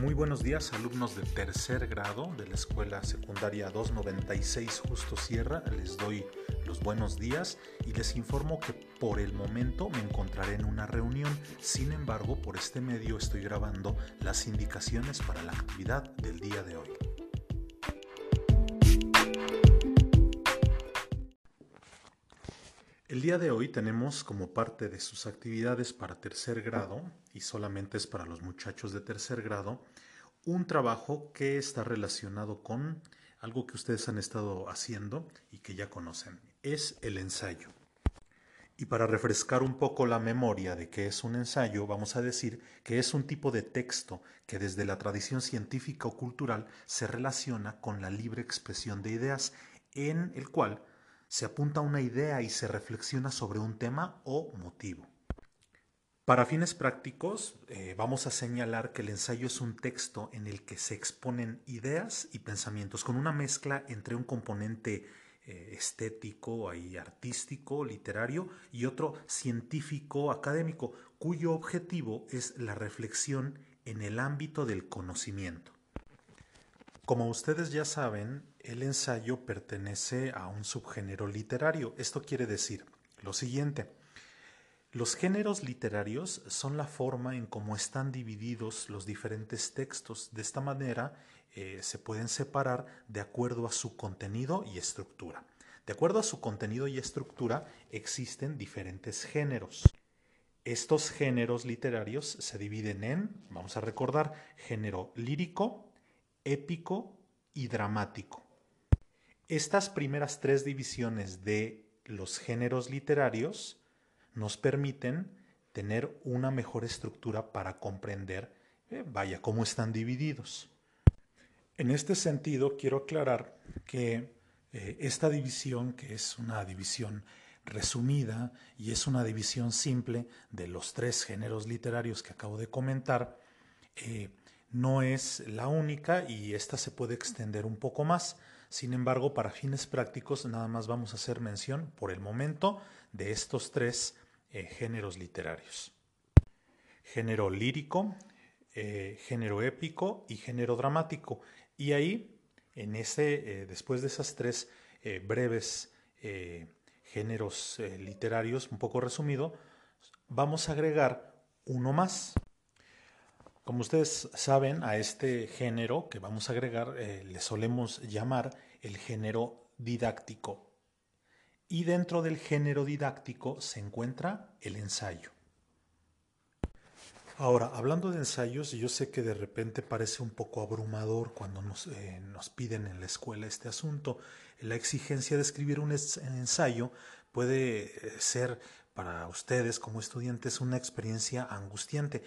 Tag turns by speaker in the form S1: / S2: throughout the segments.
S1: Muy buenos días alumnos de tercer grado de la escuela secundaria 296 Justo Sierra. Les doy los buenos días y les informo que por el momento me encontraré en una reunión. Sin embargo, por este medio estoy grabando las indicaciones para la actividad del día de hoy. El día de hoy tenemos como parte de sus actividades para tercer grado, y solamente es para los muchachos de tercer grado, un trabajo que está relacionado con algo que ustedes han estado haciendo y que ya conocen. Es el ensayo. Y para refrescar un poco la memoria de qué es un ensayo, vamos a decir que es un tipo de texto que desde la tradición científica o cultural se relaciona con la libre expresión de ideas, en el cual se apunta una idea y se reflexiona sobre un tema o motivo. Para fines prácticos, eh, vamos a señalar que el ensayo es un texto en el que se exponen ideas y pensamientos con una mezcla entre un componente eh, estético, y artístico, literario y otro científico, académico, cuyo objetivo es la reflexión en el ámbito del conocimiento. Como ustedes ya saben, el ensayo pertenece a un subgénero literario. Esto quiere decir lo siguiente. Los géneros literarios son la forma en cómo están divididos los diferentes textos. De esta manera eh, se pueden separar de acuerdo a su contenido y estructura. De acuerdo a su contenido y estructura existen diferentes géneros. Estos géneros literarios se dividen en, vamos a recordar, género lírico, épico y dramático. Estas primeras tres divisiones de los géneros literarios nos permiten tener una mejor estructura para comprender, eh, vaya, cómo están divididos. En este sentido, quiero aclarar que eh, esta división, que es una división resumida y es una división simple de los tres géneros literarios que acabo de comentar, eh, no es la única y esta se puede extender un poco más. Sin embargo, para fines prácticos nada más vamos a hacer mención por el momento de estos tres eh, géneros literarios. Género lírico, eh, género épico y género dramático. Y ahí, en ese, eh, después de esas tres breves géneros literarios, un poco resumido, vamos a agregar uno más. Como ustedes saben, a este género que vamos a agregar eh, le solemos llamar el género didáctico. Y dentro del género didáctico se encuentra el ensayo. Ahora, hablando de ensayos, yo sé que de repente parece un poco abrumador cuando nos, eh, nos piden en la escuela este asunto. La exigencia de escribir un ensayo puede eh, ser para ustedes como estudiantes una experiencia angustiante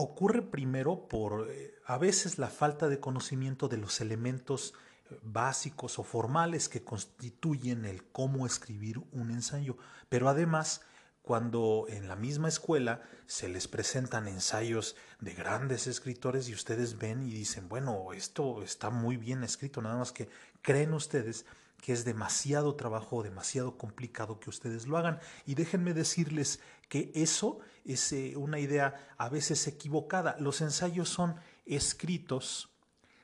S1: ocurre primero por eh, a veces la falta de conocimiento de los elementos eh, básicos o formales que constituyen el cómo escribir un ensayo, pero además cuando en la misma escuela se les presentan ensayos de grandes escritores y ustedes ven y dicen, bueno, esto está muy bien escrito, nada más que creen ustedes que es demasiado trabajo, demasiado complicado que ustedes lo hagan. Y déjenme decirles que eso es eh, una idea a veces equivocada. Los ensayos son escritos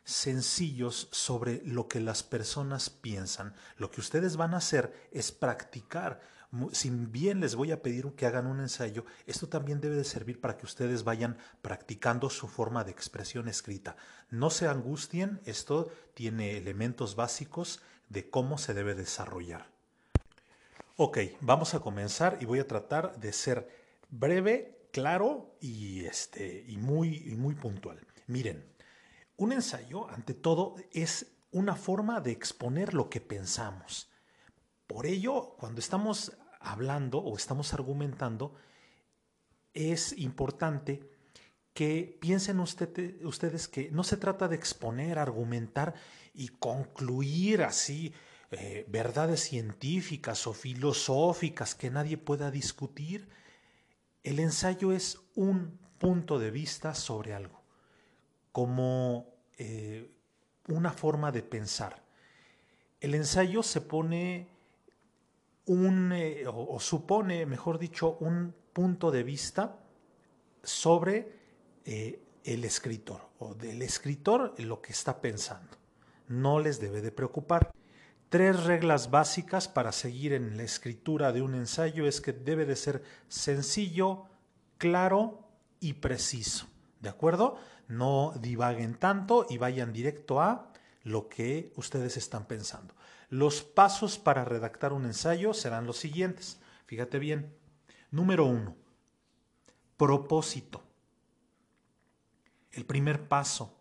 S1: sencillos sobre lo que las personas piensan. Lo que ustedes van a hacer es practicar. Si bien les voy a pedir que hagan un ensayo, esto también debe de servir para que ustedes vayan practicando su forma de expresión escrita. No se angustien, esto tiene elementos básicos de cómo se debe desarrollar. Ok, vamos a comenzar y voy a tratar de ser breve, claro y, este, y, muy, y muy puntual. Miren, un ensayo, ante todo, es una forma de exponer lo que pensamos. Por ello, cuando estamos hablando o estamos argumentando, es importante que piensen ustedes que no se trata de exponer, argumentar y concluir así eh, verdades científicas o filosóficas que nadie pueda discutir. El ensayo es un punto de vista sobre algo, como eh, una forma de pensar. El ensayo se pone un, eh, o supone, mejor dicho, un punto de vista sobre el escritor o del escritor lo que está pensando. No les debe de preocupar. Tres reglas básicas para seguir en la escritura de un ensayo es que debe de ser sencillo, claro y preciso. ¿De acuerdo? No divaguen tanto y vayan directo a lo que ustedes están pensando. Los pasos para redactar un ensayo serán los siguientes. Fíjate bien. Número uno, propósito. El primer paso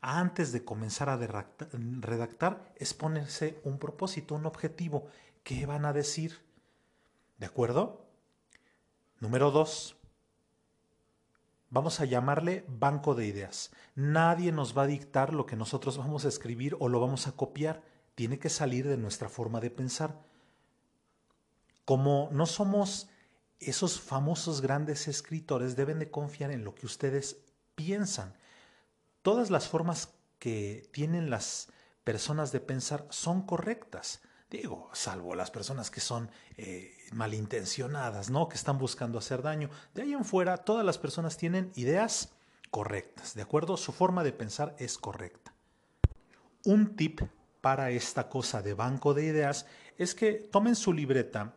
S1: antes de comenzar a redactar es ponerse un propósito, un objetivo. ¿Qué van a decir? ¿De acuerdo? Número dos, vamos a llamarle banco de ideas. Nadie nos va a dictar lo que nosotros vamos a escribir o lo vamos a copiar. Tiene que salir de nuestra forma de pensar. Como no somos esos famosos grandes escritores, deben de confiar en lo que ustedes piensan todas las formas que tienen las personas de pensar son correctas. Digo, salvo las personas que son eh, malintencionadas, ¿no? Que están buscando hacer daño. De ahí en fuera, todas las personas tienen ideas correctas, ¿de acuerdo? Su forma de pensar es correcta. Un tip para esta cosa de banco de ideas es que tomen su libreta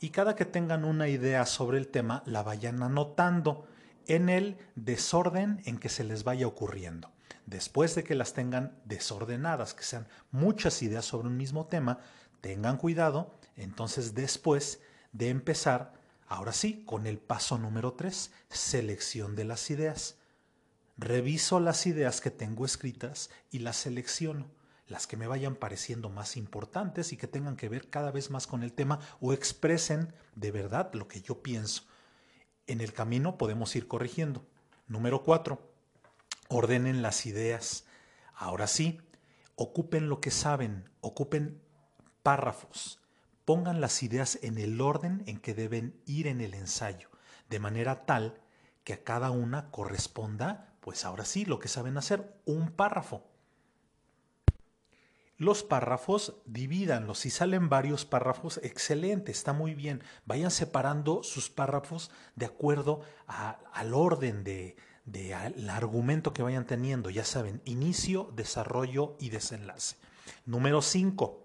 S1: y cada que tengan una idea sobre el tema la vayan anotando en el desorden en que se les vaya ocurriendo. Después de que las tengan desordenadas, que sean muchas ideas sobre un mismo tema, tengan cuidado, entonces después de empezar, ahora sí, con el paso número 3, selección de las ideas. Reviso las ideas que tengo escritas y las selecciono, las que me vayan pareciendo más importantes y que tengan que ver cada vez más con el tema o expresen de verdad lo que yo pienso. En el camino podemos ir corrigiendo. Número cuatro, ordenen las ideas. Ahora sí, ocupen lo que saben, ocupen párrafos. Pongan las ideas en el orden en que deben ir en el ensayo, de manera tal que a cada una corresponda, pues ahora sí, lo que saben hacer, un párrafo. Los párrafos, divídanlos. Si salen varios párrafos, excelente, está muy bien. Vayan separando sus párrafos de acuerdo al orden de, del argumento que vayan teniendo. Ya saben, inicio, desarrollo y desenlace. Número 5.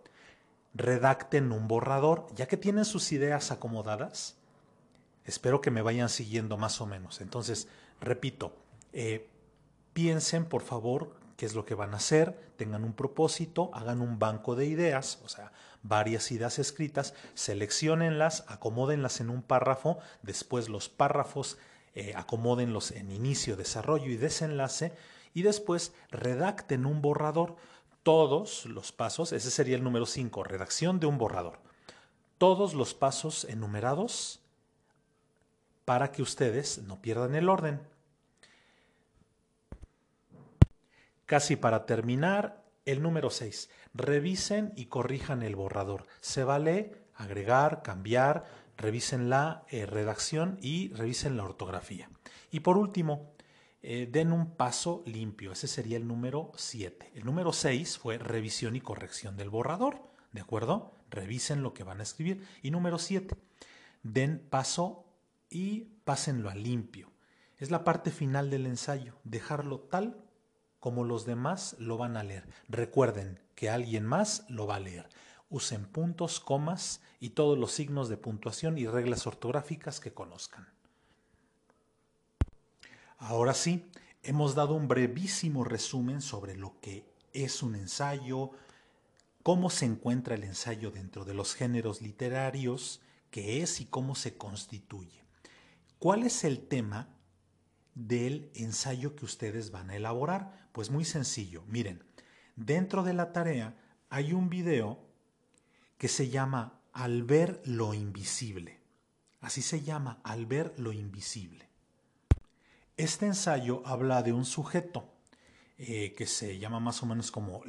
S1: Redacten un borrador. Ya que tienen sus ideas acomodadas, espero que me vayan siguiendo más o menos. Entonces, repito, eh, piensen por favor qué es lo que van a hacer, tengan un propósito, hagan un banco de ideas, o sea, varias ideas escritas, seleccionenlas, acomódenlas en un párrafo, después los párrafos eh, acomódenlos en inicio, desarrollo y desenlace, y después redacten un borrador. Todos los pasos, ese sería el número 5, redacción de un borrador. Todos los pasos enumerados para que ustedes no pierdan el orden. Casi para terminar, el número 6. Revisen y corrijan el borrador. Se vale agregar, cambiar, revisen la eh, redacción y revisen la ortografía. Y por último, eh, den un paso limpio. Ese sería el número 7. El número 6 fue revisión y corrección del borrador. ¿De acuerdo? Revisen lo que van a escribir. Y número 7, den paso y pásenlo a limpio. Es la parte final del ensayo, dejarlo tal como los demás lo van a leer. Recuerden que alguien más lo va a leer. Usen puntos, comas y todos los signos de puntuación y reglas ortográficas que conozcan. Ahora sí, hemos dado un brevísimo resumen sobre lo que es un ensayo, cómo se encuentra el ensayo dentro de los géneros literarios, qué es y cómo se constituye. ¿Cuál es el tema del ensayo que ustedes van a elaborar? Pues muy sencillo. Miren, dentro de la tarea hay un video que se llama Al ver lo invisible. Así se llama, Al ver lo invisible. Este ensayo habla de un sujeto eh, que se llama más o menos como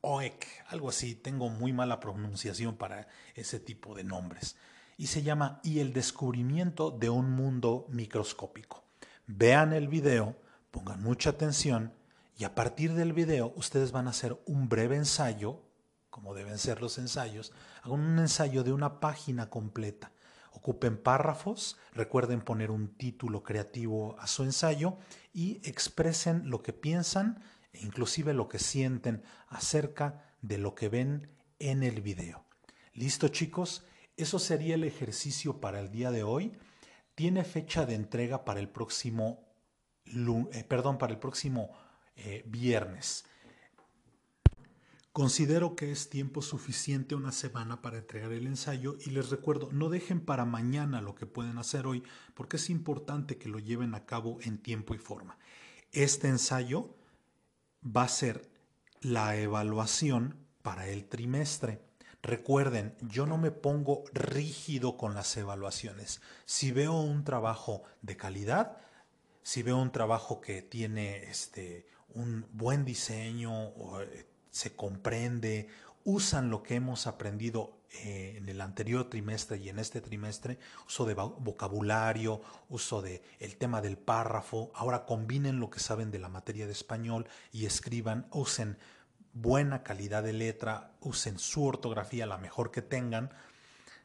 S1: Oek, algo así. Tengo muy mala pronunciación para ese tipo de nombres. Y se llama Y el descubrimiento de un mundo microscópico. Vean el video, pongan mucha atención y a partir del video ustedes van a hacer un breve ensayo, como deben ser los ensayos, hagan un ensayo de una página completa Ocupen párrafos, recuerden poner un título creativo a su ensayo y expresen lo que piensan e inclusive lo que sienten acerca de lo que ven en el video. ¿Listo chicos? Eso sería el ejercicio para el día de hoy. Tiene fecha de entrega para el próximo, eh, perdón, para el próximo eh, viernes. Considero que es tiempo suficiente una semana para entregar el ensayo y les recuerdo, no dejen para mañana lo que pueden hacer hoy porque es importante que lo lleven a cabo en tiempo y forma. Este ensayo va a ser la evaluación para el trimestre. Recuerden, yo no me pongo rígido con las evaluaciones. Si veo un trabajo de calidad, si veo un trabajo que tiene este, un buen diseño, o, eh, se comprende, usan lo que hemos aprendido eh, en el anterior trimestre y en este trimestre, uso de vocabulario, uso de el tema del párrafo, ahora combinen lo que saben de la materia de español y escriban, usen buena calidad de letra, usen su ortografía la mejor que tengan.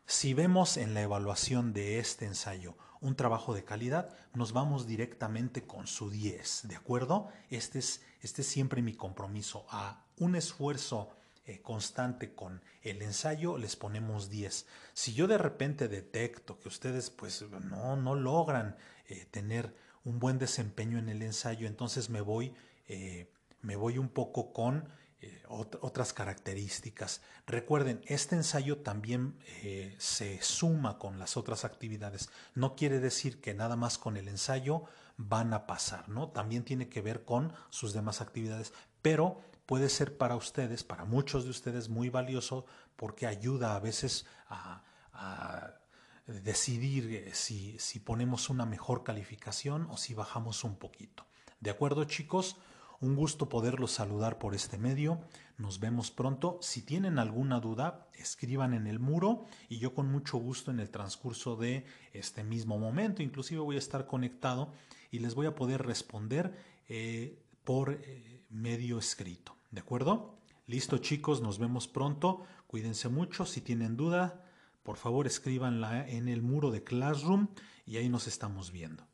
S1: Si vemos en la evaluación de este ensayo un trabajo de calidad, nos vamos directamente con su 10, ¿de acuerdo? Este es, este es siempre mi compromiso. A un esfuerzo eh, constante con el ensayo les ponemos 10. Si yo de repente detecto que ustedes pues no, no logran eh, tener un buen desempeño en el ensayo, entonces me voy, eh, me voy un poco con eh, otras características. Recuerden, este ensayo también eh, se suma con las otras actividades. No quiere decir que nada más con el ensayo van a pasar, ¿no? También tiene que ver con sus demás actividades, pero puede ser para ustedes, para muchos de ustedes, muy valioso porque ayuda a veces a, decidir eh, si, si ponemos una mejor calificación o si bajamos un poquito. ¿De acuerdo, chicos? Un gusto poderlos saludar por este medio. Nos vemos pronto. Si tienen alguna duda, escriban en el muro y yo con mucho gusto en el transcurso de este mismo momento, inclusive voy a estar conectado y les voy a poder responder eh, por eh, medio escrito. ¿De acuerdo? Listo chicos, nos vemos pronto. Cuídense mucho. Si tienen duda, por favor escríbanla en el muro de Classroom y ahí nos estamos viendo.